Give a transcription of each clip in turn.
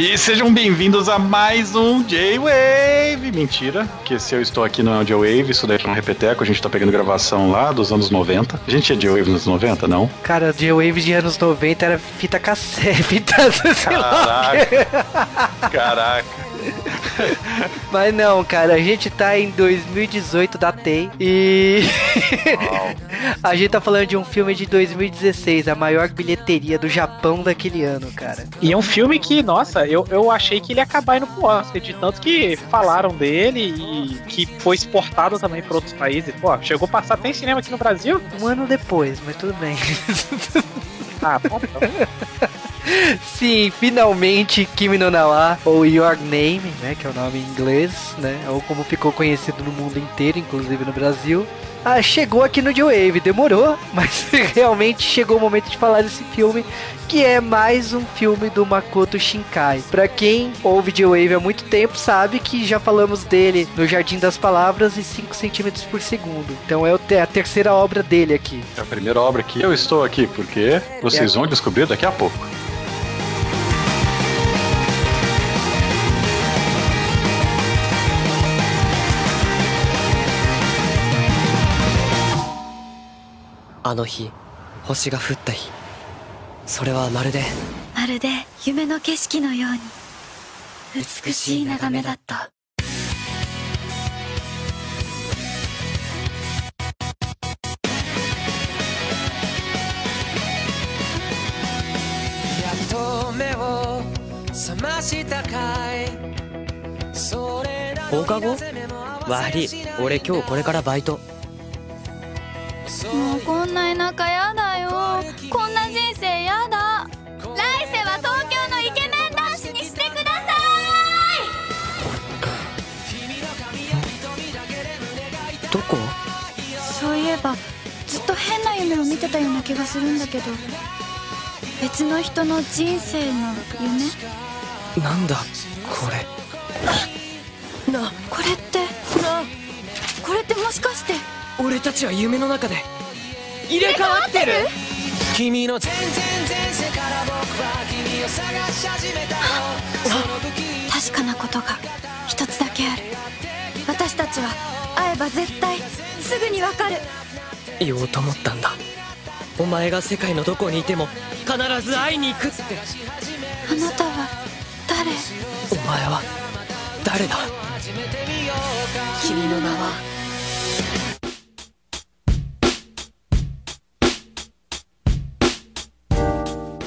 E sejam bem-vindos a mais um J-Wave. Mentira, que se eu estou aqui não é um J-Wave, isso daí é um repeteco, a gente tá pegando gravação lá dos anos 90. A gente é J-Wave nos anos 90, não? Cara, J-Wave de anos 90 era fita cassete, fita. Caraca, caraca. Mas não, cara, a gente tá em 2018 da TEI e a gente tá falando de um filme de 2016, a maior bilheteria do Japão daquele ano, cara. E é um filme que, nossa, eu, eu achei que ele ia acabar indo pro Oscar, de tanto que falaram dele e que foi exportado também para outros países. Pô, chegou a passar até em cinema aqui no Brasil? Um ano depois, mas tudo bem. Ah, bom, então. Sim, finalmente Kimi no Nawa, ou Your Name, né, que é o nome em inglês, né, ou como ficou conhecido no mundo inteiro, inclusive no Brasil. Ah, chegou aqui no J-Wave, demorou, mas realmente chegou o momento de falar desse filme, que é mais um filme do Makoto Shinkai. Pra quem ouve J-Wave há muito tempo, sabe que já falamos dele no Jardim das Palavras e 5 centímetros por segundo. Então é a terceira obra dele aqui. É a primeira obra que eu estou aqui, porque vocês É. vão descobrir daqui a pouco.「あの日星が降った日。それはまるでまるで夢の景色のように。美しい眺めだった。やっと目を覚ましたかい。それらの放課後？悪い。俺今日これからバイトもうこんな田舎やだよ。こんな人生やだ。来世は東京のイケメン男子にしてくださどこ？いそういえばずっと変な夢を見てたような気がするんだけど別の人の人生の夢？なんだこれ。なこれってなこれってもしかして俺たちは夢の中で入れ替わってる。君の全然前世から僕は君を探し始めた確かなことが一つだけある。私たちは会えば絶対すぐにわかる。言おうと思ったんだ。お前が世界のどこにいても必ず会いに行くって。あなたは誰？お前は誰だ？君の名は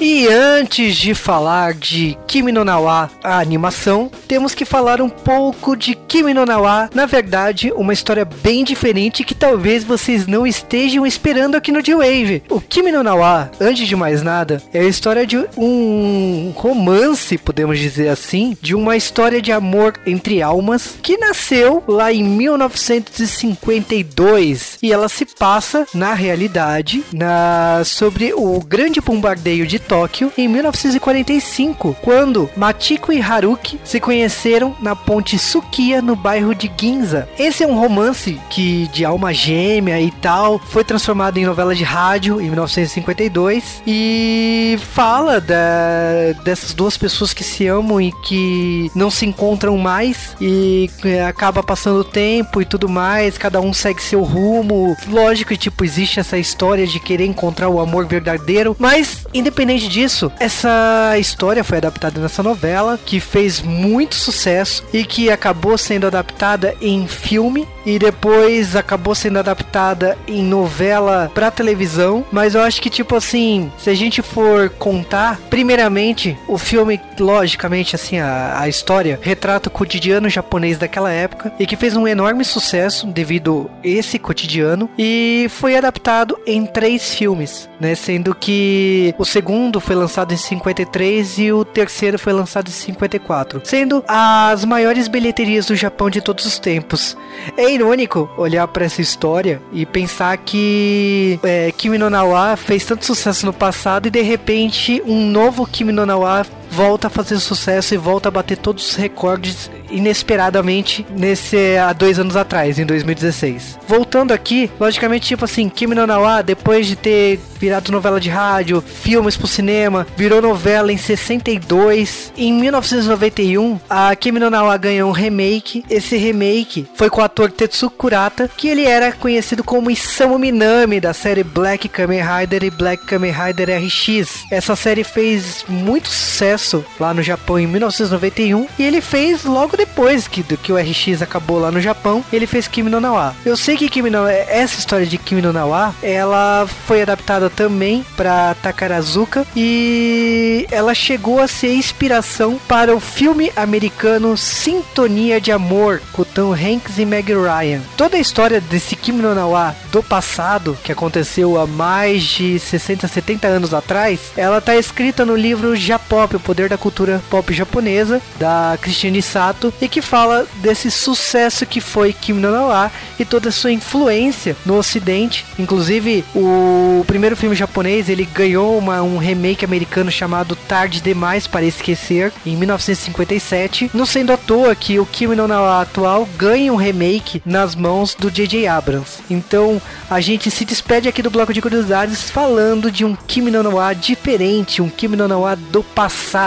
E antes de falar de Kimi no Nawa, a animação, temos que falar um pouco de Kimi no Nawa. Na verdade, uma história bem diferente que talvez vocês não estejam esperando aqui no J-Wave. O Kimi no Nawa, antes de mais nada, é a história de um romance, podemos dizer assim, de uma história de amor entre almas que nasceu lá em 1952 e ela se passa na realidade na sobre o grande bombardeio de Tóquio em 1945, quando Machiko e Haruki se conheceram na ponte Sukiya no bairro de Ginza. Esse é um romance que de alma gêmea e tal, foi transformado em novela de rádio em 1952 e fala da, dessas duas pessoas que se amam e que não se encontram mais e é, acaba passando o tempo e tudo mais, cada um segue seu rumo. Lógico que tipo existe essa história de querer encontrar o amor verdadeiro, mas independente disso, essa história foi adaptada nessa novela que fez muito sucesso e que acabou sendo adaptada em filme e depois acabou sendo adaptada em novela pra televisão, mas eu acho que tipo assim, se a gente for contar, primeiramente, o filme, logicamente assim, a, a história retrata o cotidiano japonês daquela época e que fez um enorme sucesso devido a esse cotidiano e foi adaptado em três filmes, né, sendo que o segundo foi lançado em 53 e o terceiro foi lançado em 54, sendo as maiores bilheterias do Japão de todos os tempos. É irônico olhar para essa história e pensar que é, Kimi no Nawa fez tanto sucesso no passado e de repente um novo Kimi no Nawa volta a fazer sucesso e volta a bater todos os recordes inesperadamente nesse há dois anos atrás, em 2016. Voltando aqui, logicamente, tipo assim, Kimi no Nawa, depois de ter virado novela de rádio, filmes pro cinema, virou novela em 62. Em 1991, a Kimi no Nawa ganhou um remake. Esse remake foi com o ator Tetsuko Kurata, que ele era conhecido como Isamu Minami da série Black Kamen Rider e Black Kamen Rider RX. Essa série fez muito sucesso lá no Japão em 1991 e ele fez logo depois que, do que o RX acabou lá no Japão, ele fez Kimi no Nawa. Eu sei que Kimi no, essa história de Kimi no Nawa, ela foi adaptada também para Takarazuka e ela chegou a ser inspiração para o filme americano Sintonia de Amor com Tom Hanks e Meg Ryan. Toda a história desse Kimi no Nawa do passado, que aconteceu há mais de 60, 70 anos atrás, ela tá escrita no livro Japop, poder da cultura pop japonesa, da Christine Sato, e que fala desse sucesso que foi Kimi no Nawa e toda a sua influência no ocidente. Inclusive, o primeiro filme japonês, ele ganhou uma, um remake americano chamado Tarde Demais para Esquecer, em 1957, não sendo à toa que o Kimi no Nawa atual ganha um remake nas mãos do J.J. Abrams. Então, a gente se despede aqui do bloco de curiosidades falando de um Kimi no Nawa diferente, um Kimi no Nawa do passado.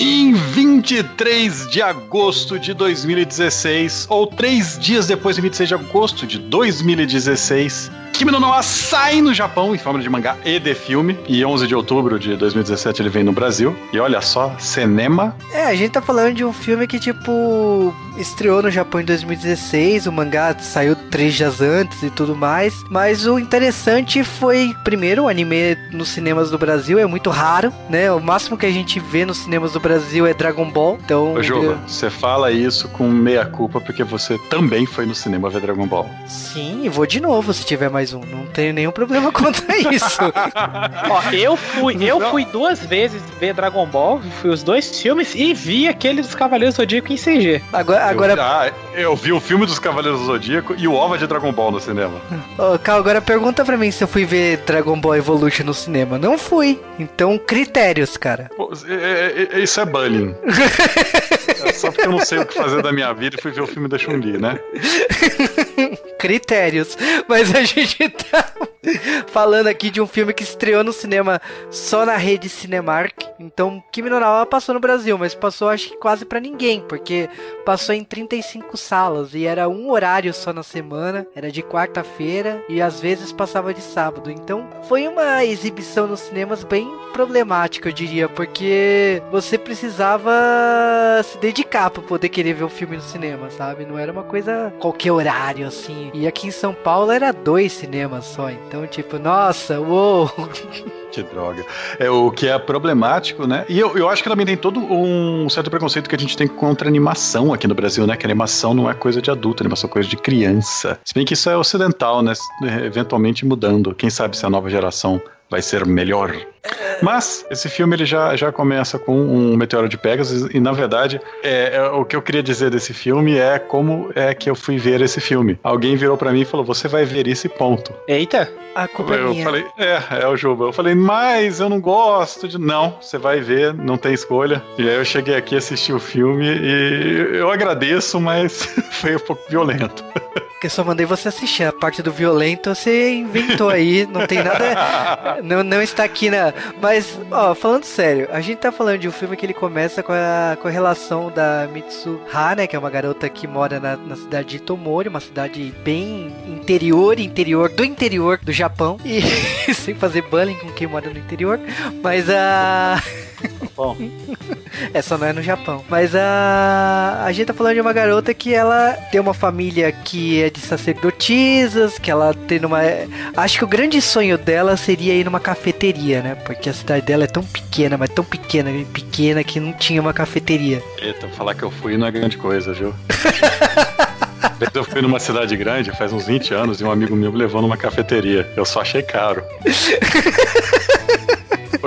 Em 23 de agosto de 2016, ou três dias depois de 26 de agosto de 2016, Kimi no Nawa sai no Japão em forma de mangá e de filme. E 11 de outubro de 2017 ele vem no Brasil. E olha só, cinema. É, a gente tá falando de um filme que, tipo, estreou no Japão em 2016. O mangá saiu três dias antes e tudo mais. Mas o interessante foi, primeiro, o anime nos cinemas do Brasil é muito raro, né? O máximo que a gente vê nos cinemas do Brasil é Dragon Ball. Então, Ô, Juba, você fala isso com meia culpa porque você também foi no cinema ver Dragon Ball. sim, e vou de novo se tiver mais um. Não tenho nenhum problema quanto a isso. Ó, eu fui, eu fui duas vezes ver Dragon Ball, fui os dois filmes e vi aquele dos Cavaleiros do Zodíaco em CG. Agora, agora, Eu, ah, eu vi o filme dos Cavaleiros do Zodíaco e o OVA de Dragon Ball no cinema. Ô, Cal, agora pergunta pra mim se eu fui ver Dragon Ball Evolution no cinema. Não fui. Então, critérios, cara. Pô, é- é- é- isso é bullying. É só porque eu não sei o que fazer da minha vida e fui ver o filme da Chun-Li, né? critérios. Mas a gente tá falando aqui de um filme que estreou no cinema só na rede Cinemark. Então, Kimi no passou no Brasil, mas passou acho que quase pra ninguém, porque passou em 35 salas e era um horário só na semana, era de quarta-feira e às vezes passava de sábado. Então, foi uma exibição nos cinemas bem problemática, eu diria, porque você precisava se dedicar pra poder querer ver o filme no cinema, sabe? Não era uma coisa qualquer horário assim. E aqui em São Paulo era dois cinemas só, então tipo, nossa, uou. Que droga. É o que é problemático, né? E eu, eu acho que também tem todo um certo preconceito que a gente tem contra animação aqui no Brasil, né? Que animação não é coisa de adulto, animação é coisa de criança. Se bem que isso é ocidental, né? Eventualmente mudando. Quem sabe se a nova geração vai ser melhor. Mas esse filme ele já, já começa com um meteoro de Pegasus e na verdade é, é, o que eu queria dizer desse filme é como é que eu fui ver esse filme. Alguém virou pra mim e falou: "Você vai ver esse ponto". Eita! A culpa é Eu minha. falei, é, é o Juba. Eu falei, mas eu não gosto de. Não, você vai ver, não tem escolha. E aí eu cheguei aqui, assisti o filme e eu agradeço, mas foi um pouco violento. Que eu só mandei você assistir. A parte do violento você inventou aí. Não tem nada. Não, não está aqui na. Mas, ó, falando sério, a gente tá falando de um filme que ele começa com a, relação da Mitsu Ha, né? Que é uma garota que mora na, na cidade de Tomori, uma cidade bem interior, interior do interior do Japão. E sem fazer bullying com quem mora no interior. Mas a. Bom, Essa não é no Japão. Mas a. A gente tá falando de uma garota que ela tem uma família que é de sacerdotisas, que ela tem uma. Acho que o grande sonho dela seria ir numa cafeteria, né? Porque a cidade dela é tão pequena, mas tão pequena, pequena que não tinha uma cafeteria. Eita, falar que eu fui não é grande coisa, viu? Eu fui numa cidade grande faz uns 20 anos e um amigo meu me levou numa cafeteria. Eu só achei caro.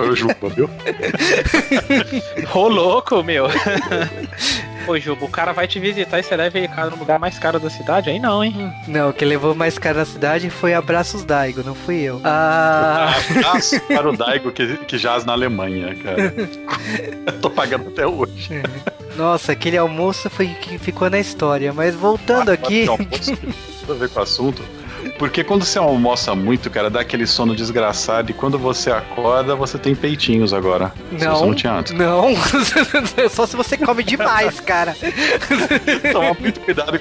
Foi o Juba, viu? ô louco, meu. Pô, Juba, o cara vai te visitar e você leva ele cara no lugar mais caro da cidade? Aí não, hein? Não, o que levou mais caro na cidade foi Abraços Daigo, não fui eu. Ah, Abraço para o Daigo que, que jaz na Alemanha, cara. Eu tô pagando até hoje. nossa, aquele almoço foi que ficou na história. Mas voltando aqui. Não, almoço, tudo a ver com o assunto. Porque quando você almoça muito, cara, dá aquele sono desgraçado e quando você acorda, você tem peitinhos agora. Não, você não tinha antes. não. Só se você come demais, cara. Toma muito cuidado.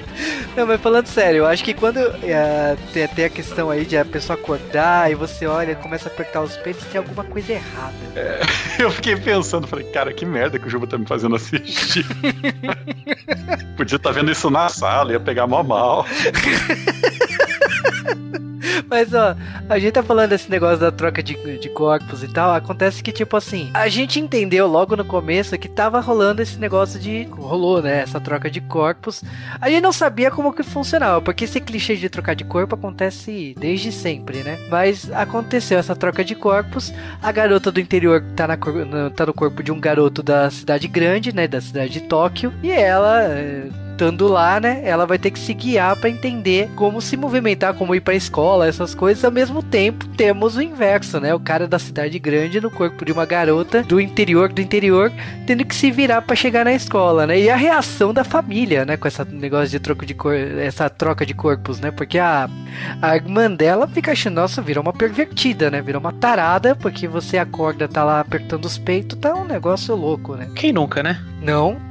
Não, mas falando sério, eu acho que quando é, tem, a questão aí de a pessoa acordar e você olha começa a apertar os peitos, tem alguma coisa errada. Eu fiquei pensando, falei, cara, que merda que o Juba tá me fazendo assistir. Podia estar vendo isso na sala, ia pegar mó mal. Mas ó, a gente tá falando desse negócio da troca de, de corpos e tal. Acontece que, tipo assim, a gente entendeu logo no começo que tava rolando esse negócio de. Rolou, né? Essa troca de corpos. A gente não sabia como que funcionava, porque esse clichê de trocar de corpo acontece desde sempre, né? Mas aconteceu essa troca de corpos. A garota do interior tá, na, tá no corpo de um garoto da cidade grande, né? Da cidade de Tóquio. E ela. Estando lá, né, ela vai ter que se guiar para entender como se movimentar, como ir para escola, essas coisas. Ao mesmo tempo, temos o inverso, né, o cara da cidade grande no corpo de uma garota do interior do interior, tendo que se virar para chegar na escola, né? E a reação da família, né, com essa negócio de troco de cor, essa troca de corpos, né? Porque a a irmã dela fica achando, nossa, virou uma pervertida, né? Virou uma tarada, porque você acorda, tá lá apertando os peitos, tá um negócio louco, né? Quem nunca, né? Não.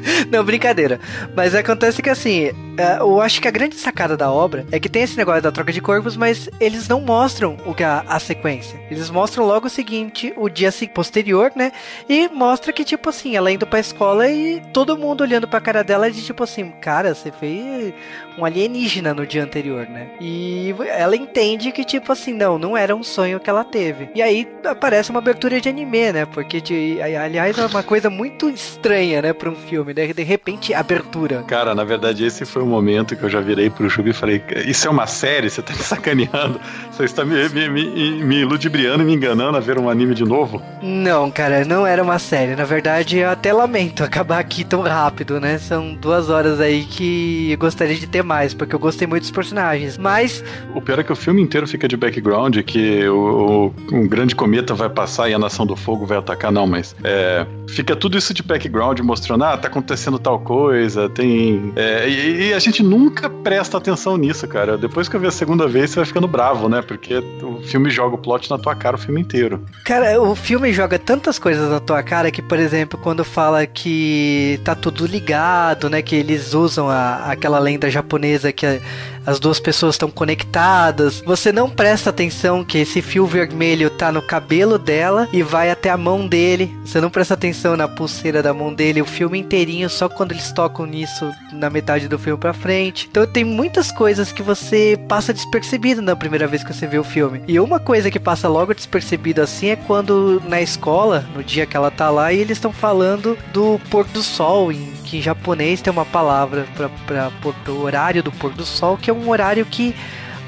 Não, brincadeira. Mas acontece que assim, é, eu acho que a grande sacada da obra é que tem esse negócio da troca de corpos, mas eles não mostram o que a, a sequência. Eles mostram logo o seguinte, o dia posterior, né? E mostra que, tipo assim, ela indo pra escola e todo mundo olhando pra cara dela de tipo assim, cara, você fez um alienígena no dia anterior, né? E ela entende que, tipo assim, não, não era um sonho que ela teve. E aí aparece uma abertura de anime, né? Porque, de, aliás, é uma coisa muito estranha, né, pra um filme, né? De repente, abertura. Cara, na verdade, esse foi o momento que eu já virei pro Juba e falei: Isso é uma série? Você tá me sacaneando? Você está me, me, me, me ludibriando e me enganando a ver um anime de novo? Não, cara, não era uma série. Na verdade, eu até lamento acabar aqui tão rápido, né? São duas horas aí que eu gostaria de ter mais, porque eu gostei muito dos personagens. Mas, O pior é que o filme inteiro fica de background, que o, o- um grande cometa vai passar e a Nação do Fogo vai atacar, não, mas é, fica tudo isso de background mostrando, ah, tá acontecendo tal coisa, tem. é, e, e a gente nunca presta atenção nisso, cara. Depois que eu vi a segunda vez, você vai ficando bravo, né? Porque o filme joga o plot na tua cara o filme inteiro. cara, o filme joga tantas coisas na tua cara que, por exemplo, quando fala que tá tudo ligado, né? Que eles usam a, aquela lenda japonesa que a- as duas pessoas estão conectadas. Você não presta atenção que esse fio vermelho tá no cabelo dela e vai até a mão dele. Você não presta atenção na pulseira da mão dele o filme inteirinho, só quando eles tocam nisso na metade do filme pra frente. Então tem muitas coisas que você passa despercebido na primeira vez que você vê o filme. E uma coisa que passa logo despercebido assim é quando na escola, no dia que ela tá lá, e eles estão falando do pôr do sol em que em japonês tem uma palavra para o horário do pôr do sol, que é um horário que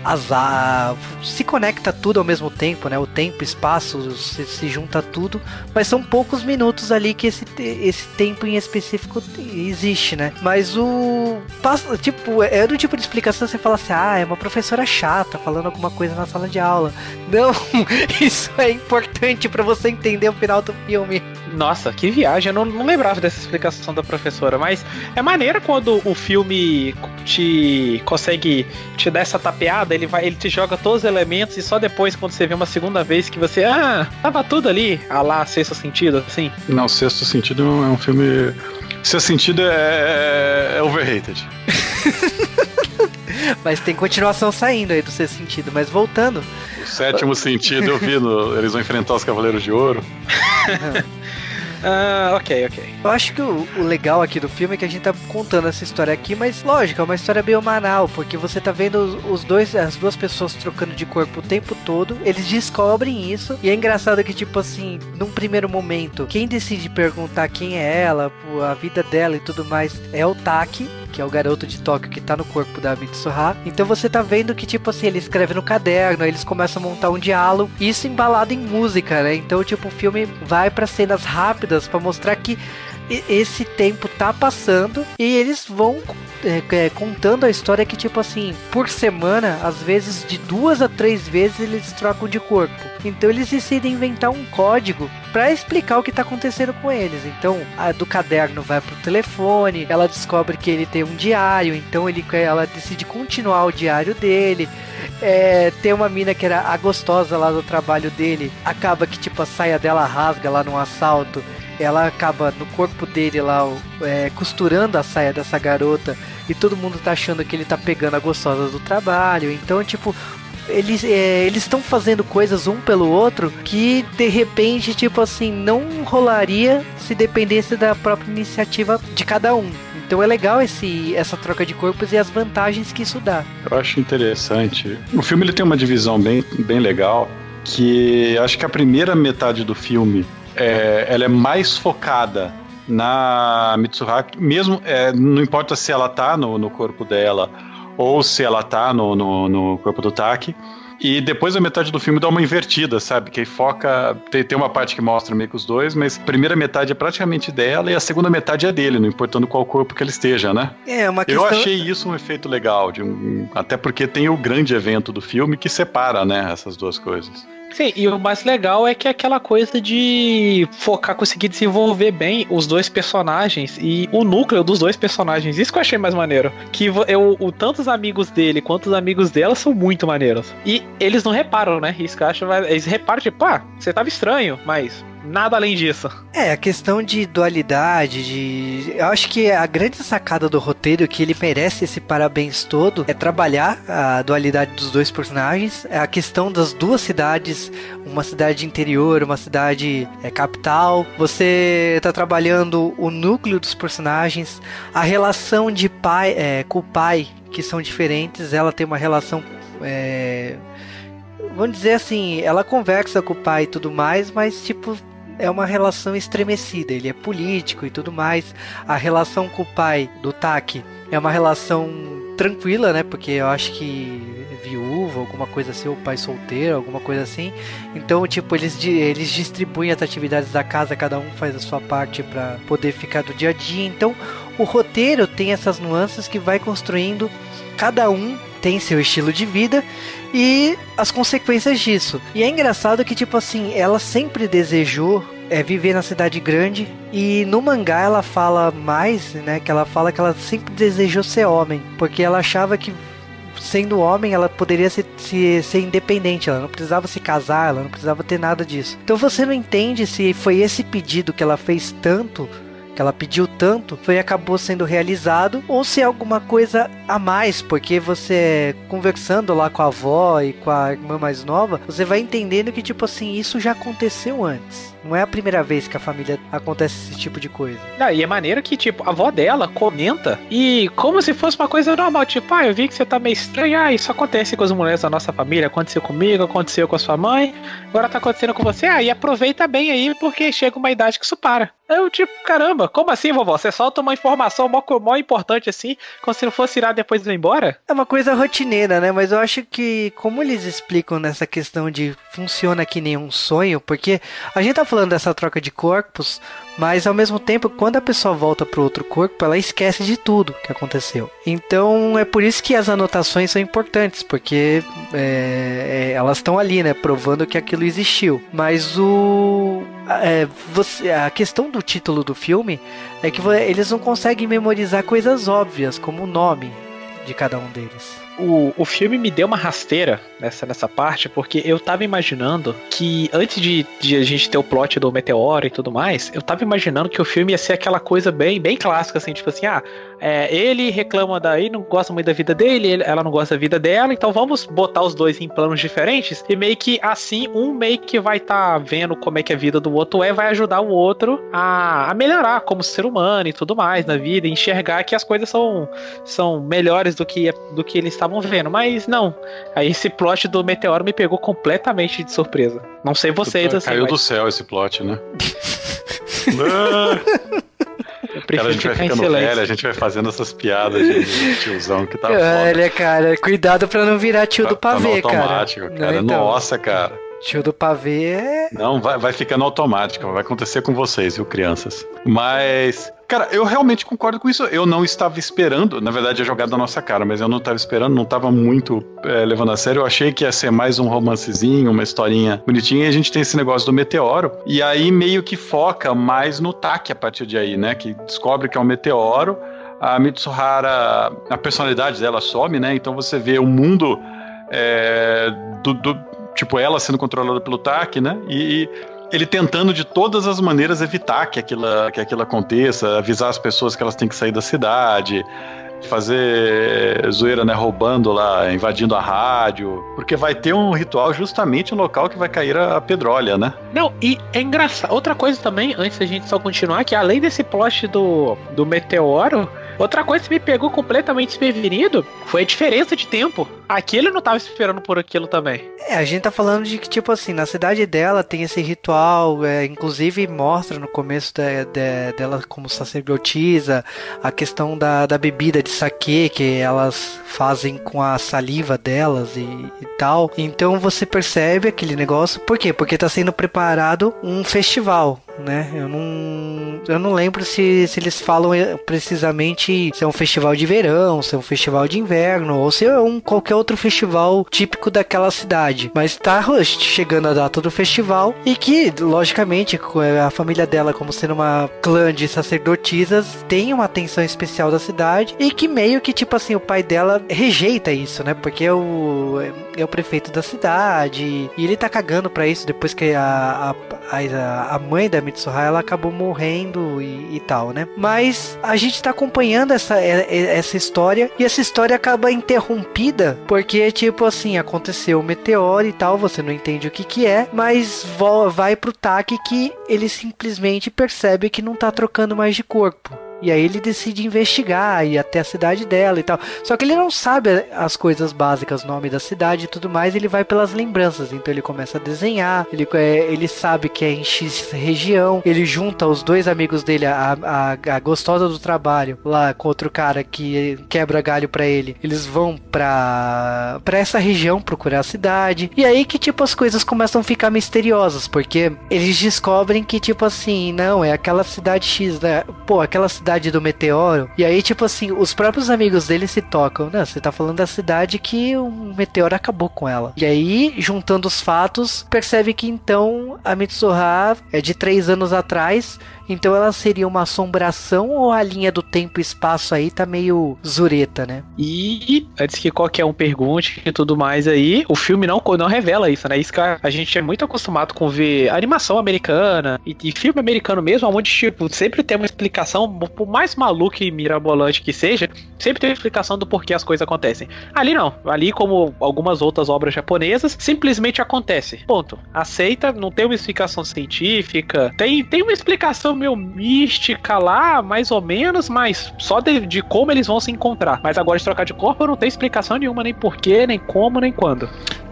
as, a- se conecta tudo ao mesmo tempo, né? O tempo, espaço, se, se junta tudo, mas são poucos minutos ali que esse, esse tempo em específico existe, né? Mas o tipo é do tipo de explicação que você fala assim, ah, é uma professora chata falando alguma coisa na sala de aula. Não, isso é importante para você entender o final do filme. Nossa, que viagem. Eu não, não lembrava dessa explicação da professora, mas é maneira quando o filme te consegue te dar essa tapeada, ele vai, ele te joga todos os elementos e só depois, quando você vê uma segunda vez, que você, ah, tava tudo ali, ah lá, sexto sentido, assim. Não, Sexto Sentido é um filme. Sexto Sentido é, é overrated. Mas tem continuação saindo aí do seu sentido. Mas voltando, O sétimo sentido eu vi no. Eles vão enfrentar os Cavaleiros de Ouro. Ah, ok, ok. eu acho que o, o legal aqui do filme é que a gente tá contando essa história aqui, mas lógico, é uma história bem banal, porque você tá vendo os, os dois, as duas pessoas trocando de corpo o tempo todo, eles descobrem isso, e é engraçado que, tipo assim, num primeiro momento, quem decide perguntar quem é ela, a vida dela e tudo mais, é o Taki, que é o garoto de Tóquio que tá no corpo da Mitsuha. Então você tá vendo que, tipo assim, ele escreve no caderno, eles começam a montar um diálogo, isso embalado em música, né? Então, tipo, o filme vai para cenas rápidas para mostrar que esse tempo tá passando e eles vão é, é, contando a história que, tipo assim, por semana, às vezes de duas a três vezes eles trocam de corpo. Então eles decidem inventar um código para explicar o que tá acontecendo com eles. Então, a do caderno vai pro telefone, ela descobre que ele tem um diário, então ele, ela decide continuar o diário dele. É, tem uma mina que era a gostosa lá do trabalho dele, acaba que tipo a saia dela rasga lá num assalto. Ela acaba no corpo dele lá, é, costurando a saia dessa garota. E todo mundo tá achando que ele tá pegando a gostosa do trabalho. Então, tipo, eles é, eles estão fazendo coisas um pelo outro que de repente, tipo assim, não rolaria se dependesse da própria iniciativa de cada um. Então é legal esse, essa troca de corpos e as vantagens que isso dá. Eu acho interessante. O filme ele tem uma divisão bem, bem legal, que acho que a primeira metade do filme é, ela é mais focada na Mitsuhaki, mesmo é, não importa se ela tá no, no corpo dela ou se ela tá no, no, no corpo do Taki. E depois a metade do filme dá uma invertida, sabe? Que foca. Tem, tem uma parte que mostra meio que os dois, mas a primeira metade é praticamente dela e a segunda metade é dele, não importando qual corpo que ele esteja, né? É uma Eu questão. achei isso um efeito legal, um- até porque tem o grande evento do filme que separa, né, essas duas coisas. Sim, e o mais legal é que é aquela coisa de focar, conseguir desenvolver bem os dois personagens e o núcleo dos dois personagens. Isso que eu achei mais maneiro. Que eu, o, tanto os amigos dele quanto os amigos dela são muito maneiros. E eles não reparam, né? Isso que eu acho. Eles reparam, tipo, ah, você tava estranho, mas nada além disso. É, a questão de dualidade, de. Eu acho que a grande sacada do roteiro, que ele merece esse parabéns todo, é trabalhar a dualidade dos dois personagens, é a questão das duas cidades, uma cidade interior, uma cidade é, capital. Você tá trabalhando o núcleo dos personagens, a relação de pai é, com o pai, que são diferentes, ela tem uma relação. É, vamos dizer assim, ela conversa com o pai e tudo mais, mas tipo, é uma relação estremecida. Ele é político e tudo mais. A relação com o pai do Taki é uma relação tranquila, né? Porque eu acho que viúva, alguma coisa assim, ou pai solteiro, alguma coisa assim. Então, tipo, eles, eles distribuem as atividades da casa, cada um faz a sua parte para poder ficar do dia a dia. Então, o roteiro tem essas nuances que vai construindo. Cada um tem seu estilo de vida e as consequências disso. E é engraçado que, tipo assim, ela sempre desejou é, viver na cidade grande e no mangá ela fala mais, né? Que ela fala que ela sempre desejou ser homem, porque ela achava que sendo homem ela poderia se, se- ser independente, ela não precisava se casar, ela não precisava ter nada disso. Então você não entende se foi esse pedido que ela fez tanto que ela pediu tanto, foi acabou sendo realizado, ou se é alguma coisa a mais, porque você conversando lá com a avó e com a irmã mais nova, você vai entendendo que tipo assim, isso já aconteceu antes. Não é a primeira vez que a família acontece esse tipo de coisa. Ah, e é maneiro que, tipo, a avó dela comenta e como se fosse uma coisa normal, tipo, ah, eu vi que você tá meio estranho, ah, isso acontece com as mulheres da nossa família, aconteceu comigo, aconteceu com a sua mãe, agora tá acontecendo com você, ah, e aproveita bem aí, porque chega uma idade que isso para. Eu, tipo, caramba, como assim, vovó? Você solta uma informação mó, mó importante assim, como se não fosse irá depois ir embora? É uma coisa rotineira, né? Mas eu acho que, como eles explicam nessa questão de funciona que nem um sonho, porque a gente tá falando dessa troca de corpos, mas ao mesmo tempo, quando a pessoa volta pro outro corpo, ela esquece de tudo que aconteceu. Então é por isso que as anotações são importantes, porque é, é, elas estão ali, né? Provando que aquilo existiu. Mas o. é, você, a questão do título do filme é que eles não conseguem memorizar coisas óbvias, como o nome de cada um deles. O, o filme me deu uma rasteira nessa, nessa parte, porque eu tava imaginando que antes de, de a gente ter o plot do meteoro e tudo mais, eu tava imaginando que o filme ia ser aquela coisa bem, bem clássica, assim, tipo assim, ah, é, ele reclama daí, não gosta muito da vida dele, ele- ela não gosta da vida dela, então vamos botar os dois em planos diferentes e meio que assim, um meio que vai estar vendo como é que a vida do outro é, vai ajudar o outro a, a melhorar como ser humano e tudo mais na vida, enxergar que as coisas são, são melhores do que, do que eles estavam vendo, mas não. Aí esse plot do meteoro me pegou completamente de surpresa. Não sei vocês, assim, Caiu mas do céu esse plot, né? Prefiro a gente vai ficando silêncio. velho, a gente vai fazendo essas piadas de tiozão que tá foda. Olha, cara, cuidado pra não virar tio do Tá pavê, cara. automático, cara. Não, então, Nossa, cara. Tio do pavê é. Não, vai, vai ficando automático, vai acontecer com vocês, viu, crianças? Mas, cara, eu realmente concordo com isso. Eu não estava esperando, na verdade é jogado na nossa cara, mas eu não estava esperando, não estava muito é, levando a sério. Eu achei que ia ser mais um romancezinho, uma historinha bonitinha, e a gente tem esse negócio do meteoro. E aí meio que foca mais no Taki a partir de aí, né? Que descobre que é um meteoro. A Mitsuhara, a personalidade dela some, né? Então você vê o mundo é, do, do- tipo ela sendo controlada pelo TAC, né? E, e ele tentando de todas as maneiras evitar que aquilo, que aquilo aconteça, avisar as pessoas que elas têm que sair da cidade, fazer zoeira, né? Roubando lá, invadindo a rádio, porque vai ter um ritual justamente no local que vai cair a, pedrolha, né? Não, e é engraçado. Outra coisa também, antes da gente só continuar, que além desse plot do, do meteoro, outra coisa que me pegou completamente desprevenido foi a diferença de tempo. Aqui ele não tava esperando por aquilo também. É, a gente tá falando de que, tipo assim, na cidade dela tem esse ritual, é, inclusive mostra no começo da- da- dela como sacerdotisa a questão da, da bebida de saquê que elas fazem com a saliva delas e, e tal. Então você percebe aquele negócio. Por quê? Porque tá sendo preparado um festival. Né? Eu não, eu não lembro se, se eles falam eh, precisamente se é um festival de verão, se é um festival de inverno ou se é um qualquer outro festival típico daquela cidade. Mas tá chegando a data do festival e que, logicamente, a família dela, como sendo uma clã de sacerdotisas, tem uma atenção especial da cidade e que meio que, tipo assim, o pai dela rejeita isso, né? Porque o, é o prefeito da cidade e ele tá cagando pra isso depois que a, a, a, a mãe da Mitsuha ela acabou morrendo e, e tal, né? Mas a gente tá acompanhando essa, essa história e essa história acaba interrompida porque, tipo assim, aconteceu o meteoro e tal, você não entende o que que é, mas vai pro Taki que ele simplesmente percebe que não tá trocando mais de corpo. E aí ele decide investigar e até a cidade dela e tal. Só que ele não sabe as coisas básicas, nome da cidade e tudo mais, ele vai pelas lembranças. Então ele começa a desenhar, ele, é, ele sabe que é em X região, ele junta os dois amigos dele, a, a, a gostosa do trabalho, lá com outro cara que quebra galho pra ele. Eles vão pra, pra essa região procurar a cidade. E aí que, tipo, as coisas começam a ficar misteriosas, porque eles descobrem que, tipo assim, não, é aquela cidade X, né? Pô, aquela cidade do meteoro. E aí, tipo assim, os próprios amigos dele se tocam. Não, você tá falando da cidade que o meteoro acabou com ela. E aí, juntando os fatos, percebe que então a Mitsuha é de três anos atrás. Então ela seria uma assombração ou a linha do tempo e espaço aí tá meio zureta, né? E antes que qualquer um pergunte e tudo mais aí, o filme não, não revela isso, né? Isso que a, gente é muito acostumado com ver animação americana e, e filme americano mesmo, onde tipo, sempre tem uma explicação, por mais maluca e mirabolante que seja, sempre tem uma explicação do porquê as coisas acontecem. Ali não. Ali, como algumas outras obras japonesas, simplesmente acontece. Ponto. Aceita, não tem uma explicação científica. Tem, tem uma explicação meio mística lá, mais ou menos, mas só de, de como eles vão se encontrar. Mas agora de trocar de corpo não tem explicação nenhuma, nem porquê, nem como, nem quando.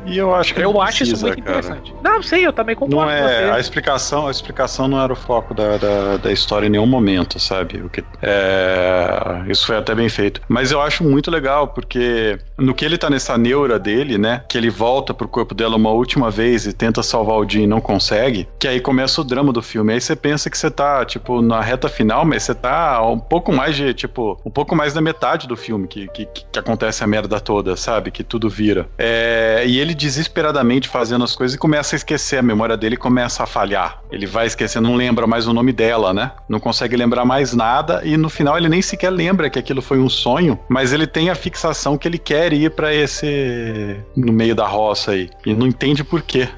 E eu acho que Eu acho isso precisa, muito cara. interessante. Não, sei, eu também concordo Não é, a explicação, a explicação não era o foco da, da, da história em nenhum momento, sabe? O que, é, isso foi até bem feito. Mas eu acho muito legal, porque no que ele tá nessa neura dele, né? Que ele volta pro corpo dela uma última vez e tenta salvar o Jim e não consegue, que aí começa o drama do filme. Aí você pensa que você tá, tipo, na reta final, mas você tá um pouco mais de, tipo, um pouco mais da metade do filme que, que, que acontece a merda toda, sabe? Que tudo vira. É, e ele desesperadamente fazendo as coisas e começa a esquecer, a memória dele começa a falhar. Ele vai esquecendo, não lembra mais o nome dela, né? Não consegue lembrar mais nada e no final ele nem sequer lembra que aquilo foi um sonho, mas ele tem a fixação que ele quer ir pra esse no meio da roça aí e não entende por quê.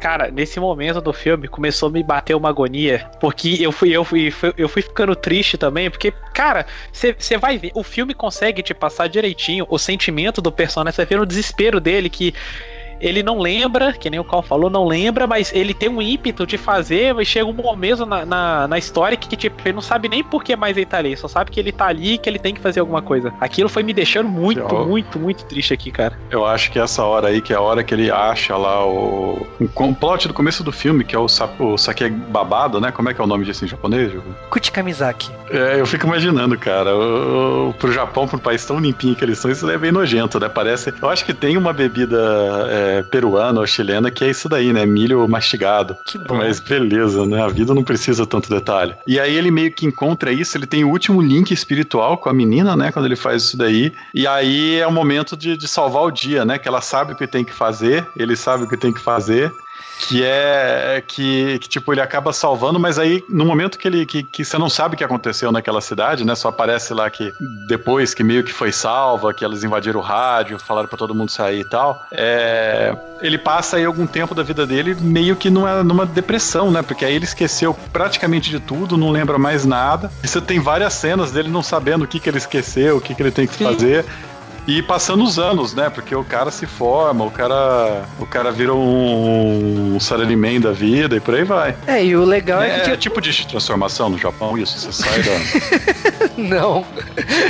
Cara, nesse momento do filme começou a me bater uma agonia, porque eu fui eu fui, eu fui ficando triste também, porque cara, você vai ver, o filme consegue te passar direitinho o sentimento do personagem, você vê no desespero dele que ele não lembra, que nem o Carl falou, não lembra, mas ele tem um ímpeto de fazer, mas chega um momento na, na, na história que, tipo, ele não sabe nem por que mais ele tá ali, só sabe que ele tá ali e que ele tem que fazer alguma coisa. Aquilo foi me deixando muito, Eu- muito, muito triste aqui, cara. Eu acho que essa hora aí, que é a hora que ele acha lá o. Um complot do começo do filme, que é o, sa... o sake babado, né? Como é que é o nome disso em japonês? Diogo? Kuti Kamizaki. É, eu fico imaginando, cara, o, o, pro Japão, pro país tão limpinho que eles são, isso é bem nojento, né? Parece. Eu acho que tem uma bebida é, peruana ou chilena que é isso daí, né? Milho mastigado. Que bom. Mas beleza, né? A vida não precisa tanto detalhe. E aí ele meio que encontra isso, ele tem o último link espiritual com a menina, né? Quando ele faz isso daí. E aí é o momento de, de salvar o dia, né? Que ela sabe o que tem que fazer, ele sabe o que tem que fazer. Que é que, que, tipo, ele acaba salvando, mas aí no momento que ele que, que você não sabe o que aconteceu naquela cidade, né? Só aparece lá que depois que meio que foi salva, que elas invadiram o rádio, falaram pra todo mundo sair e tal. É, ele passa aí algum tempo da vida dele meio que numa, numa depressão, né? Porque aí ele esqueceu praticamente de tudo, não lembra mais nada. E você tem várias cenas dele não sabendo o que, que ele esqueceu, o que, que ele tem que Sim. fazer. E passando os anos, né? Porque o cara se forma, o cara, o cara vira um, um salaryman da vida e por aí vai. É, e o legal é, É, que é tipo de transformação no Japão, isso. Você sai da. Não.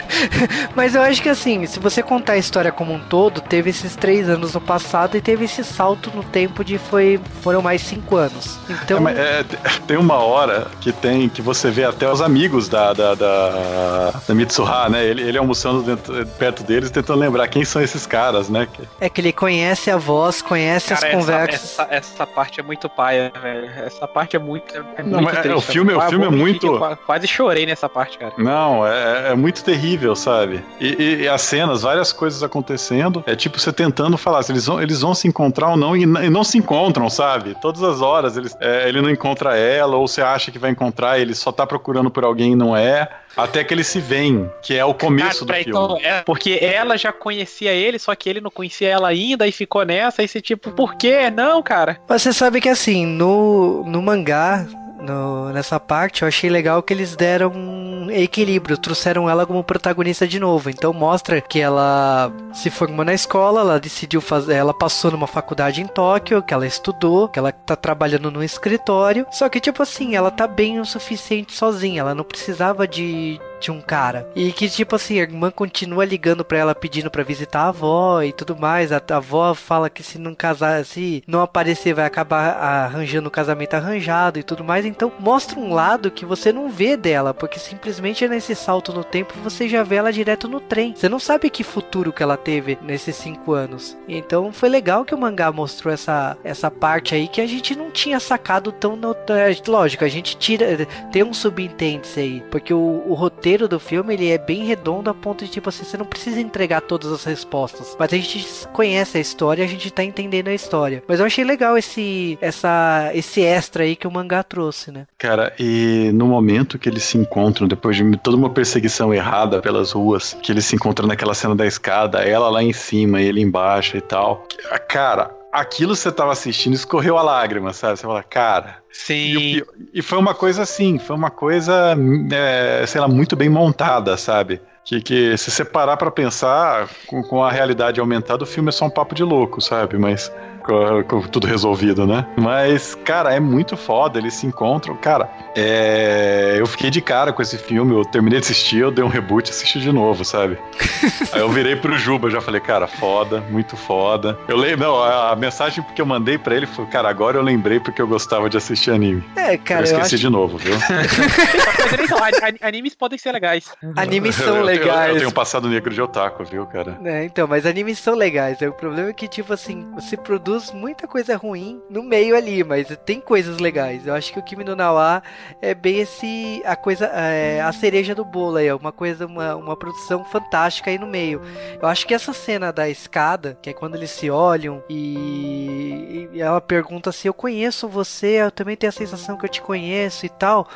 Mas eu acho que assim, se você contar a história como um todo, teve esses três anos no passado e teve esse salto no tempo de foi foram mais cinco anos. Então, É, é, te- tem uma hora que tem que você vê até os amigos da, da, da, da Mitsuha, né? Ele, ele almoçando dentro- perto deles, tentando lembrar quem são esses caras, né? Que- é que ele conhece a voz, conhece Cara, as essa, conversas. essa, essa parte é muito paia, velho. Essa parte é muito. É Não, muito é, triste. o filme- o filme é muito- Quase chorei nessa parte, cara. Não, é, é muito terrível, sabe? E, e- e as cenas, várias coisas acontecendo, é tipo você tentando falar se eles vão, eles vão se encontrar ou não, e, e não se encontram, sabe? Todas as horas eles, é, ele não encontra ela, ou você acha que vai encontrar, ele só tá procurando por alguém e não é, até que eles se veem, que é o começo do Cara, filme. então, é, porque ela já conhecia ele, só que ele não conhecia ela ainda e ficou nessa. E você, tipo, por quê? Não, cara. Mas você sabe que assim, no, no mangá, no- nessa parte, eu achei legal que eles deram um equilíbrio, trouxeram ela como protagonista de novo. Então mostra que ela se formou na escola, ela decidiu fazer, ela passou numa faculdade em Tóquio, que ela estudou, que ela tá trabalhando no escritório. Só que tipo assim, ela tá bem o suficiente sozinha, ela não precisava de de um cara. E que, tipo assim, a irmã continua ligando pra ela pedindo pra visitar a avó e tudo mais. A, a avó fala que se não casar, se não aparecer, vai acabar arranjando o casamento arranjado e tudo mais. Então, mostra um lado que você não vê dela, porque simplesmente nesse salto no tempo você já vê ela direto no trem. Você não sabe que futuro que ela teve nesses cinco anos. Então, foi legal que o mangá mostrou essa, essa parte aí que a gente não tinha sacado tão. No, é, lógico, a gente tira. Tem um subentende aí, porque o, o roteiro do filme ele é bem redondo a ponto de tipo assim, você não precisa entregar todas as respostas, mas a gente conhece a história, a gente tá entendendo a história. Mas eu achei legal esse essa esse extra aí que o mangá trouxe, né? Cara, e no momento que eles se encontram, depois de toda uma perseguição errada pelas ruas, que eles se encontram naquela cena da escada, ela lá em cima, ele embaixo e tal. Cara, aquilo você tava assistindo, escorreu a lágrima, sabe? Você fala, cara. E, Sim. pior- e foi uma coisa assim, foi uma coisa, é, sei lá, muito bem montada, sabe? Que, que se você parar pra pensar, com, com a realidade aumentada, o filme é só um papo de louco, sabe? Mas com, com tudo resolvido, né? Mas, cara, é muito foda, eles se encontram. Cara, é, eu fiquei de cara com esse filme, eu terminei de assistir, eu dei um reboot e assisti de novo, sabe? Aí eu virei pro Juba, já falei, cara, foda, muito foda. Eu lembro, não, a, a mensagem que eu mandei pra ele foi, cara, agora eu lembrei porque eu gostava de assistir anime. É, eu cara, eu, esqueci acho de novo, viu? Animes podem ser legais. animes Eu- são eu- legais. Eu, tenho um passado negro de otaku, viu, cara? É, então, mas animes são legais. É, O problema é que, tipo assim, você produz muita coisa ruim no meio ali, mas tem coisas legais. Eu acho que o Kimi no Nawa é bem esse. a coisa. é, a cereja do bolo aí, é uma coisa, uma, uma produção fantástica aí no meio. Eu acho que essa cena da escada, que é quando eles se olham e, e ela pergunta se eu conheço você, eu também tenho a sensação que eu te conheço e tal.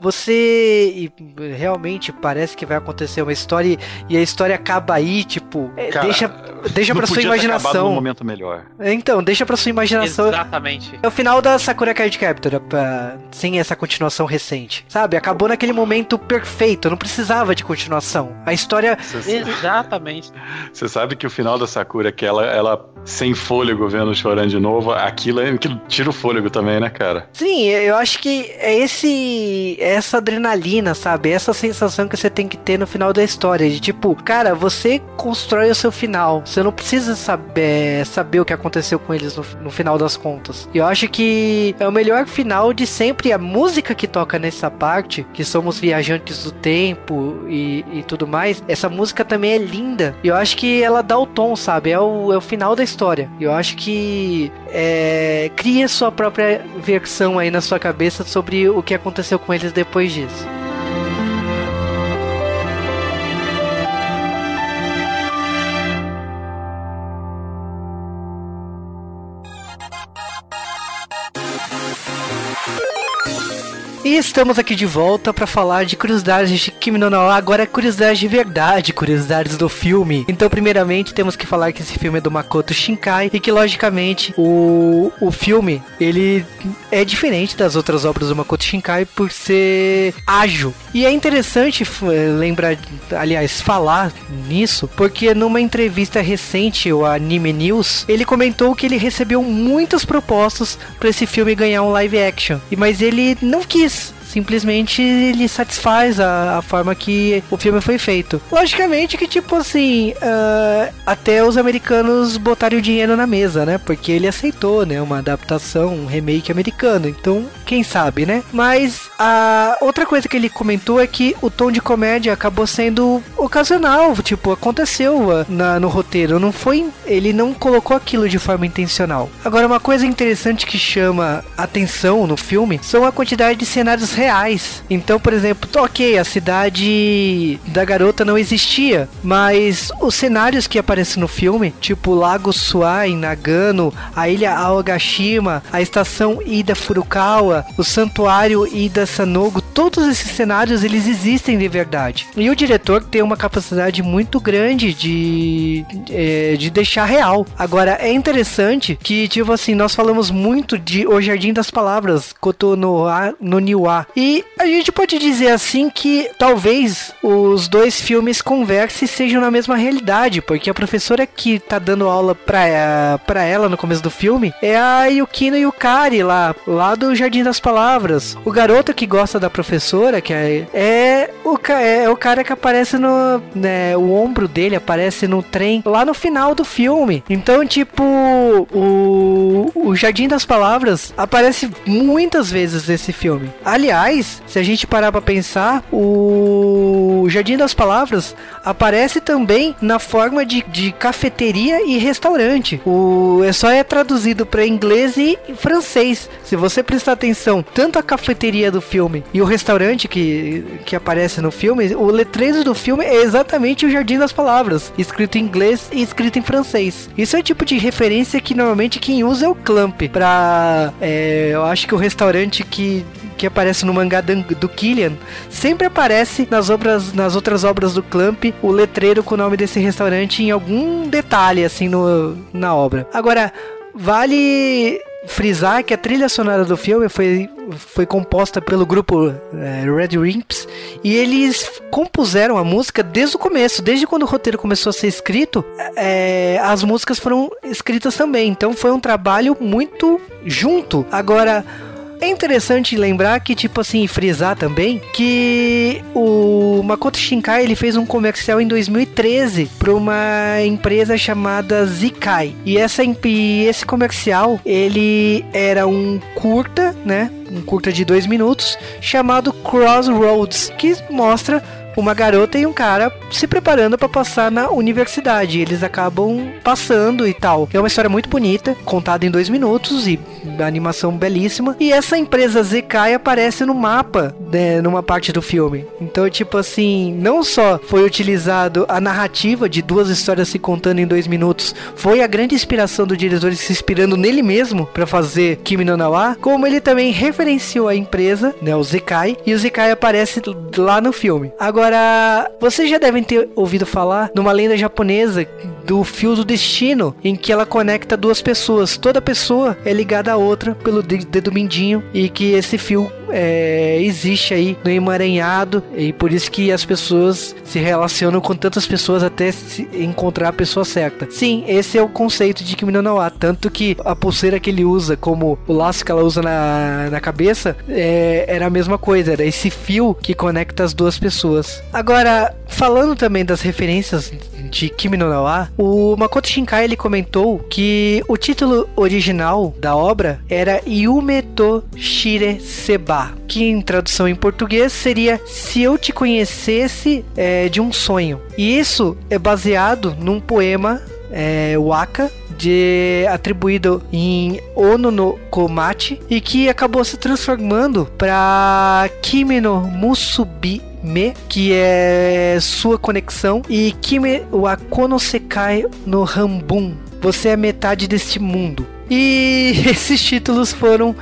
Você e realmente parece que vai acontecer uma história e, a história acaba aí, tipo, Cara, deixa deixa pra sua imaginação. num momento melhor. Então, deixa pra sua imaginação. Exatamente. É o final da Sakura Card Captor, pra- sem essa continuação recente. Sabe? Acabou naquele momento perfeito, não precisava de continuação. A história. Você Exatamente. você sabe que o final da Sakura, que ela, ela sem fôlego vendo chorando de novo, aquilo, é- aquilo tira o fôlego também, né, cara? Sim, eu acho que é esse. é essa adrenalina, sabe? Essa sensação que você tem que ter no final da história. De tipo, cara, você constrói o seu final. Você não precisa saber, saber o que aconteceu com eles no, no final das contas. E eu acho que é o melhor final de sempre. A música que toca nessa parte, que somos viajantes do tempo e, e tudo mais, essa música também é linda. E eu acho que ela dá o tom, sabe? É o, é o final da história. E eu acho que é, cria sua própria versão aí na sua cabeça sobre o que aconteceu com eles depois disso. E estamos aqui de volta para falar de curiosidades de Kimi no. Agora é curiosidades de verdade, curiosidades do filme. Então, primeiramente, temos que falar que esse filme é do Makoto Shinkai e que, logicamente, o, o filme, ele é diferente das outras obras do Makoto Shinkai por ser ágil. E é interessante f- lembrar, aliás, falar nisso, porque numa entrevista recente, o Anime News, ele comentou que ele recebeu muitas propostas para esse filme ganhar um live action. Mas ele não quis. Simplesmente ele satisfaz a, a forma que o filme foi feito. Logicamente que, tipo assim, ah, até os americanos botaram o dinheiro na mesa, né? Porque ele aceitou, né? Uma adaptação, um remake americano. Então, quem sabe, né? Mas a outra coisa que ele comentou é que o tom de comédia acabou sendo ocasional. Tipo, aconteceu ah, na- no roteiro. Não foi. Ele não colocou aquilo de forma intencional. Agora, uma coisa interessante que chama atenção no filme são a quantidade de cenários reais. Então, por exemplo, ok, a cidade da garota não existia, mas os cenários que aparecem no filme, tipo Lago Suá em Nagano, a ilha Aogashima, a estação Ida Furukawa, o santuário Ida Sanogo, todos esses cenários eles existem de verdade. E o diretor tem uma capacidade muito grande de é, de deixar real. Agora é interessante que tipo assim nós falamos muito de O Jardim das Palavras, Kotonoa no Niwa, e a gente pode dizer assim que talvez os dois filmes conversem e sejam na mesma realidade, porque a professora que tá dando aula pra, pra ela no começo do filme é a Yukino Yukari lá, lá do Jardim das Palavras. O garoto que gosta da professora, que é, é o, ca- é o cara que aparece no. Né, o ombro dele aparece no trem lá no final do filme. Então, tipo, o, o Jardim das Palavras aparece muitas vezes nesse filme. Aliás, se a gente parar pra pensar, o Jardim das Palavras aparece também na forma de, de cafeteria e restaurante. O é só é traduzido para inglês e francês. Se você prestar atenção, tanto a cafeteria do filme e o restaurante que, que aparece no filme, o letreiro do filme é exatamente o Jardim das Palavras, escrito em inglês e escrito em francês. Isso é o tipo de referência que normalmente quem usa é o Clamp. Pra, é, eu acho que o restaurante que que aparece no mangá do Killian, sempre aparece nas obras, nas outras obras do Clamp, o letreiro com o nome desse restaurante em algum detalhe assim no, na obra. Agora, vale frisar que a trilha sonora do filme foi, foi composta pelo grupo eh, Red Rimps e eles compuseram a música desde o começo, desde quando o roteiro começou a ser escrito, eh, as músicas foram escritas também. Então foi um trabalho muito junto. Agora é interessante lembrar que, tipo assim, frisar também que o Makoto Shinkai ele fez um comercial em 2013 para uma empresa chamada Zikai. E essa e esse comercial ele era um curta, né? Um curta de dois minutos chamado Crossroads, que mostra uma garota e um cara se preparando para passar na universidade. Eles acabam passando e tal. É uma história muito bonita, contada em dois minutos e animação belíssima. E essa empresa ZK aparece no mapa, né, numa parte do filme. Então, tipo assim, não só foi utilizado a narrativa de duas histórias se contando em dois minutos, foi a grande inspiração do diretor se inspirando nele mesmo para fazer Kimi no Nawa, como ele também referenciou a empresa, né, o Zekai, e o Zekai aparece lá no filme. Agora, Agora, vocês já devem ter ouvido falar numa lenda japonesa do fio do destino, em que ela conecta duas pessoas. Toda pessoa é ligada a outra pelo de- dedo mindinho e que esse fio é, existe aí no emaranhado e por isso que as pessoas se relacionam com tantas pessoas até encontrar a pessoa certa. Sim, esse é o conceito de Kimi no Na wa, tanto que a pulseira que ele usa, como o laço que ela usa na, na cabeça, é, era a mesma coisa, era esse fio que conecta as duas pessoas. Agora, falando também das referências de Kimi no Na wa, o Makoto Shinkai ele comentou que o título original da obra era Yumeto Shire Seba, que em tradução em português seria Se Eu Te Conhecesse é, de um Sonho. E isso é baseado num poema é, waka de atribuído em Ono no Komachi e que acabou se transformando para Kimi no Musubi Me, que é sua conexão, e Kimi wa Kono Sekai no Hambun. Você é metade deste mundo. E esses títulos foram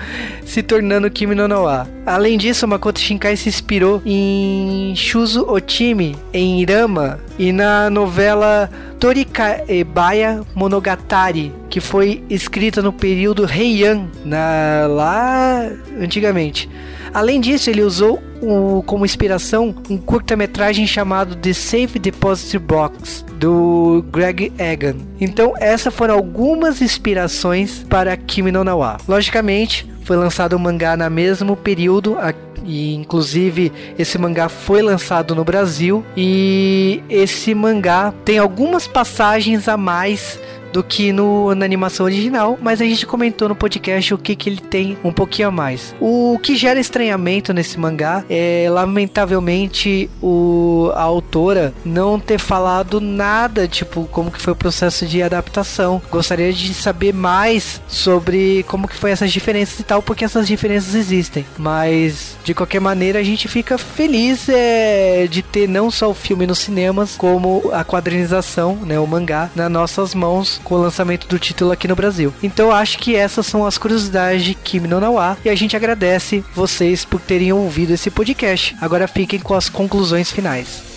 se tornando Kimi no Na wa. Além disso, Makoto Shinkai se inspirou em Shuzo Otimi, em Irama e na novela Torika Ebaya Monogatari, que foi escrita no período Heian, na, lá antigamente. Além disso, ele usou o- como inspiração um curta-metragem chamado The Safe Deposit Box do Greg Egan. Então, essas foram algumas inspirações para Kimi no Na wa. Logicamente, foi lançado o mangá no mesmo período e inclusive esse mangá foi lançado no Brasil e esse mangá tem algumas passagens a mais do que no, na animação original, mas a gente comentou no podcast o que, que ele tem um pouquinho a mais. O que gera estranhamento nesse mangá é, lamentavelmente, o, a autora não ter falado nada, tipo, como que foi o processo de adaptação. Gostaria de saber mais sobre como que foi essas diferenças e tal, porque essas diferenças existem. Mas, de qualquer maneira, a gente fica feliz é, de ter não só o filme nos cinemas, como a quadrinização, né, o mangá, nas nossas mãos com o lançamento do título aqui no Brasil. Então, acho que essas são as curiosidades de Kimi no Na wa, e a gente agradece vocês por terem ouvido esse podcast. Agora fiquem com as conclusões finais.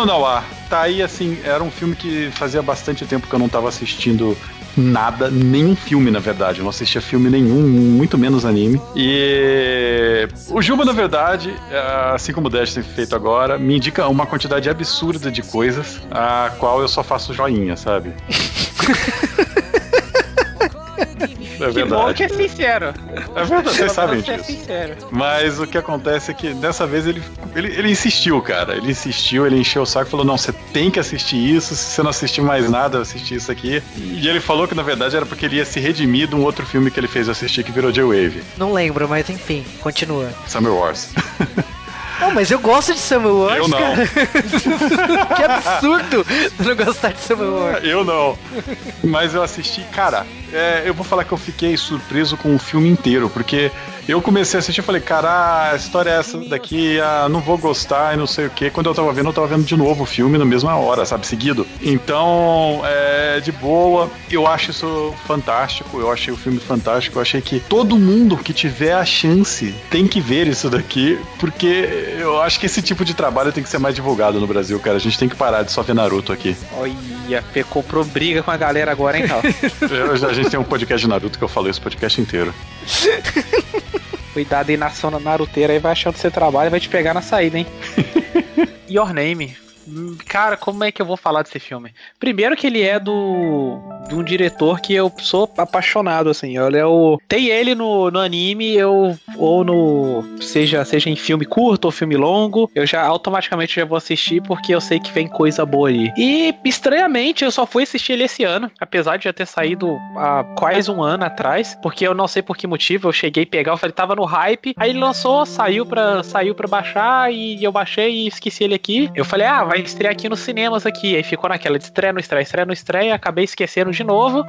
Kimi no Na wa, tá aí assim, era um filme que fazia bastante tempo que eu não tava assistindo nada, nenhum filme na verdade, eu não assistia filme nenhum, muito menos anime. E o Juba na verdade, é, assim como o Dash tem feito agora, me indica uma quantidade absurda de coisas, a qual eu só faço joinha, sabe? É Que bom que verdade. é sincero. É verdade, vocês sabem é disso. Mas o que acontece é que dessa vez ele, ele, ele insistiu, cara. Ele insistiu, ele encheu o saco e falou: não, você tem que assistir isso. Se você não assistir mais nada, assistir isso aqui. E ele falou que na verdade era porque ele ia se redimir de um outro filme que ele fez eu assistir que virou J-Wave, Não lembro, mas enfim, continua. Summer Wars. Não, mas eu gosto de Samuel Wars, Eu não. cara. que absurdo não gostar de Samuel Wars. eu não. Mas eu assisti, cara, é, eu vou falar que eu fiquei surpreso com o filme inteiro, porque eu comecei a assistir e falei, cara, a história é essa daqui, ah, não vou gostar e não sei o que. Quando eu tava vendo, eu tava vendo de novo o filme na mesma hora, sabe, seguido. Então, é de boa, eu acho isso fantástico, eu achei o filme fantástico, eu achei que todo mundo que tiver a chance tem que ver isso daqui, porque eu acho que esse tipo de trabalho tem que ser mais divulgado no Brasil, cara. A gente tem que parar de só ver Naruto aqui. Olha, Fê comprou briga com a galera agora, hein, Raul? Eu- a gente tem um podcast de Naruto que eu falei esse podcast inteiro. Cuidado aí na zona naruteira aí, vai achando que você trabalha e vai te pegar na saída, hein? Your Name. Hum, Cara, como é que eu vou falar desse filme? Primeiro que ele é do de um diretor que eu sou apaixonado assim. Ele é o tem ele no, no anime eu ou no seja seja em filme curto ou filme longo, eu já automaticamente já vou assistir porque eu sei que vem coisa boa ali. E estranhamente eu só fui assistir ele esse ano, apesar de já ter saído há quase um ano atrás, porque eu não sei por que motivo eu cheguei a pegar, eu falei tava no hype, aí ele lançou, saiu pra saiu para baixar e eu baixei e esqueci ele aqui. Eu falei: "Ah, vai estrear aqui nos cinemas aqui". Aí ficou naquela de estreia no estreia, estreia no estreia, acabei esquecendo de novo.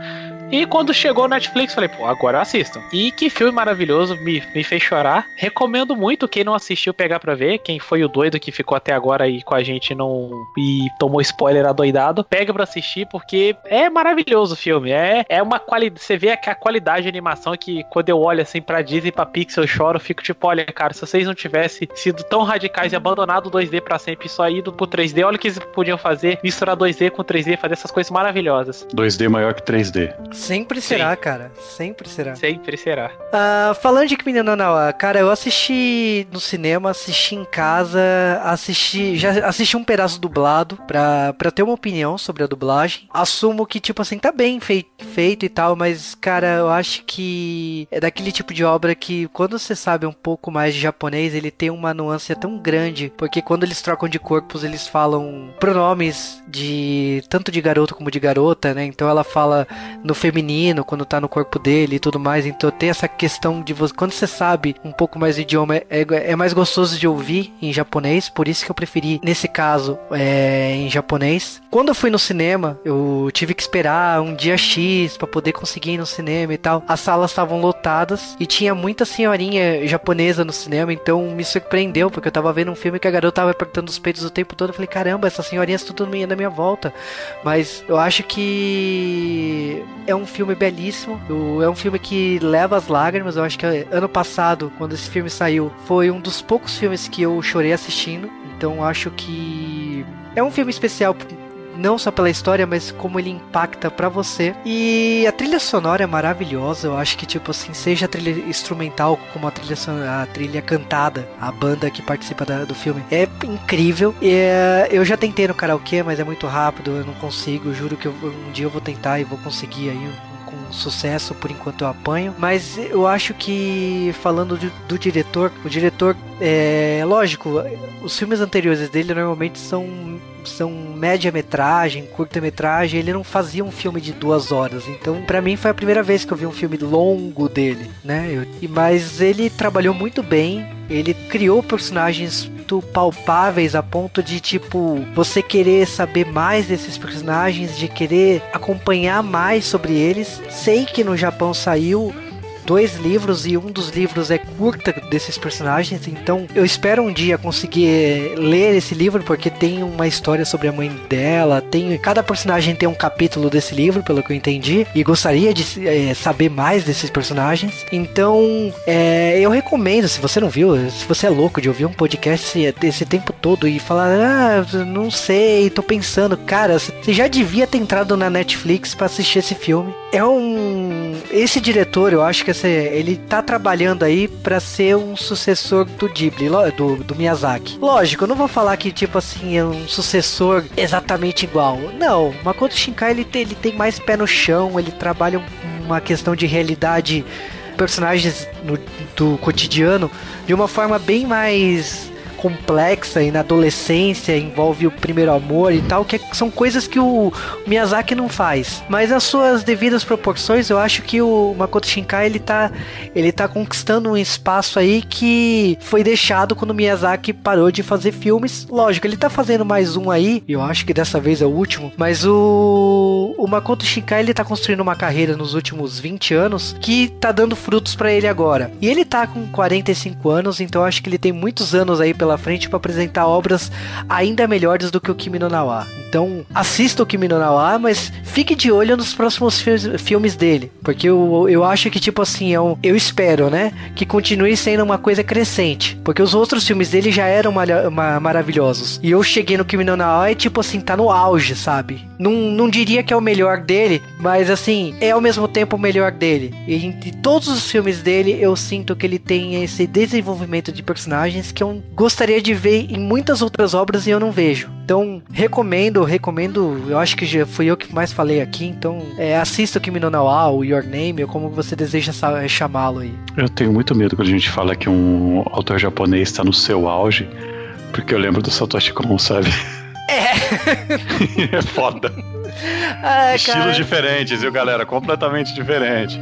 E quando chegou no Netflix, falei, pô, agora eu assisto. E que filme maravilhoso, me, me fez chorar. Recomendo muito quem não assistiu pegar pra ver. Quem foi o doido que ficou até agora aí com a gente não e tomou spoiler adoidado, pega pra assistir porque é maravilhoso o filme. É, é uma qualidade. Você vê que a qualidade de animação que quando eu olho assim pra Disney, pra Pixel, eu choro, fico tipo, olha, cara, se vocês não tivessem sido tão radicais e abandonado o 2D pra sempre e só ido pro 3D, olha o que eles podiam fazer, misturar 2D com 3D, fazer essas coisas maravilhosas. 2D maior que 3D. Sempre será, cara. Sempre será. Sempre será. Ah, falando de Kimi no Nawa, cara, eu assisti no cinema, assisti em casa, assisti, já assisti um pedaço dublado pra, pra ter uma opinião sobre a dublagem. Assumo que, tipo assim, tá bem fei- feito e tal, mas, cara, eu acho que é daquele tipo de obra que quando você sabe um pouco mais de japonês, ele tem uma nuance tão grande, porque quando eles trocam de corpos, eles falam pronomes de tanto de garoto como de garota, né? Então ela fala no feminino quando tá no corpo dele e tudo mais. Então tem essa questão de você. Quando você sabe um pouco mais do idioma, é, é mais gostoso de ouvir em japonês. Por isso que eu preferi, nesse caso, é, em japonês. Quando eu fui no cinema, eu tive que esperar um dia X pra poder conseguir ir no cinema e tal. As salas estavam lotadas e tinha muita senhorinha japonesa no cinema. Então me surpreendeu, porque eu tava vendo um filme que a garota tava apertando os peitos o tempo todo. Eu falei, caramba, essas senhorinhas tudo na minha volta. Mas eu acho que é um filme belíssimo. É um filme que leva as lágrimas. Eu acho que ano passado, quando esse filme saiu, foi um dos poucos filmes que eu chorei assistindo. Então acho que é um filme especial. Não só pela história, mas como ele impacta pra você. E a trilha sonora é maravilhosa. Eu acho que, tipo assim, seja a trilha instrumental como a trilha, a trilha cantada, a banda que participa da- do filme, é incrível. E, é, eu já tentei no karaokê, mas é muito rápido, eu não consigo. Juro que eu- um dia eu vou tentar e vou conseguir aí com sucesso, por enquanto eu apanho. Mas eu acho que, falando do diretor, o diretor, é lógico, os filmes anteriores dele normalmente são são média-metragem, curta-metragem, ele não fazia um filme de duas horas. Então, pra mim, foi a primeira vez que eu vi um filme longo dele, né? Eu- mas ele trabalhou muito bem. Ele criou personagens palpáveis a ponto de, tipo, você querer saber mais desses personagens, de querer acompanhar mais sobre eles. Sei que no Japão saiu dois livros e um dos livros é curta desses personagens, então eu espero um dia conseguir ler esse livro porque tem uma história sobre a mãe dela, tem cada personagem tem um capítulo desse livro, pelo que eu entendi, e gostaria de eh, saber mais desses personagens. Então, eh, eu recomendo, se você não viu, se você é louco de ouvir um podcast esse, esse tempo todo e falar, ah, não sei, tô pensando, cara, você já devia ter entrado na Netflix pra assistir esse filme. É um. Esse diretor, eu acho que ele tá trabalhando aí pra ser um sucessor do Ghibli, do, do Miyazaki. Lógico, eu não vou falar que, tipo assim, é um sucessor exatamente igual. Não, Makoto Shinkai ele tem, ele tem mais pé no chão, ele trabalha um- uma questão de realidade, personagens no- do cotidiano, de uma forma bem mais complexa e na adolescência envolve o primeiro amor e tal, que são coisas que o Miyazaki não faz. Mas nas suas devidas proporções, eu acho que o Makoto Shinkai ele tá, ele tá conquistando um espaço aí que foi deixado quando o Miyazaki parou de fazer filmes. Lógico, ele tá fazendo mais um aí, eu acho que dessa vez é o último, mas o, o Makoto Shinkai ele tá construindo uma carreira nos últimos 20 anos que tá dando frutos pra ele agora. E ele tá com 45 anos, então acho que ele tem muitos anos aí pela frente pra apresentar obras ainda melhores do que o Kimi no Nawa. Então, assista o Kimi no Nawa, mas fique de olho nos próximos fi- filmes dele, porque eu, eu acho que tipo assim, é um, eu espero, né, que continue sendo uma coisa crescente, porque os outros filmes dele já eram ma- maravilhosos. E eu cheguei no Kimi no Nawa e tipo assim, tá no auge, sabe? Não, não diria que é o melhor dele, mas assim, é ao mesmo tempo o melhor dele. E em todos os filmes dele, eu sinto que ele tem esse desenvolvimento de personagens que eu gostaria de ver em muitas outras obras e eu não vejo. Então, recomendo, recomendo. Eu acho que já fui eu que mais falei aqui. Então, é, assista o Kimi no Nawa, o Your Name, ou como você deseja sa- chamá-lo aí. Eu tenho muito medo quando a gente fala que um autor japonês está no seu auge, porque eu lembro do Satoshi Kon, sabe? É. é foda. Ah, Estilos diferentes, viu, galera? Completamente diferente.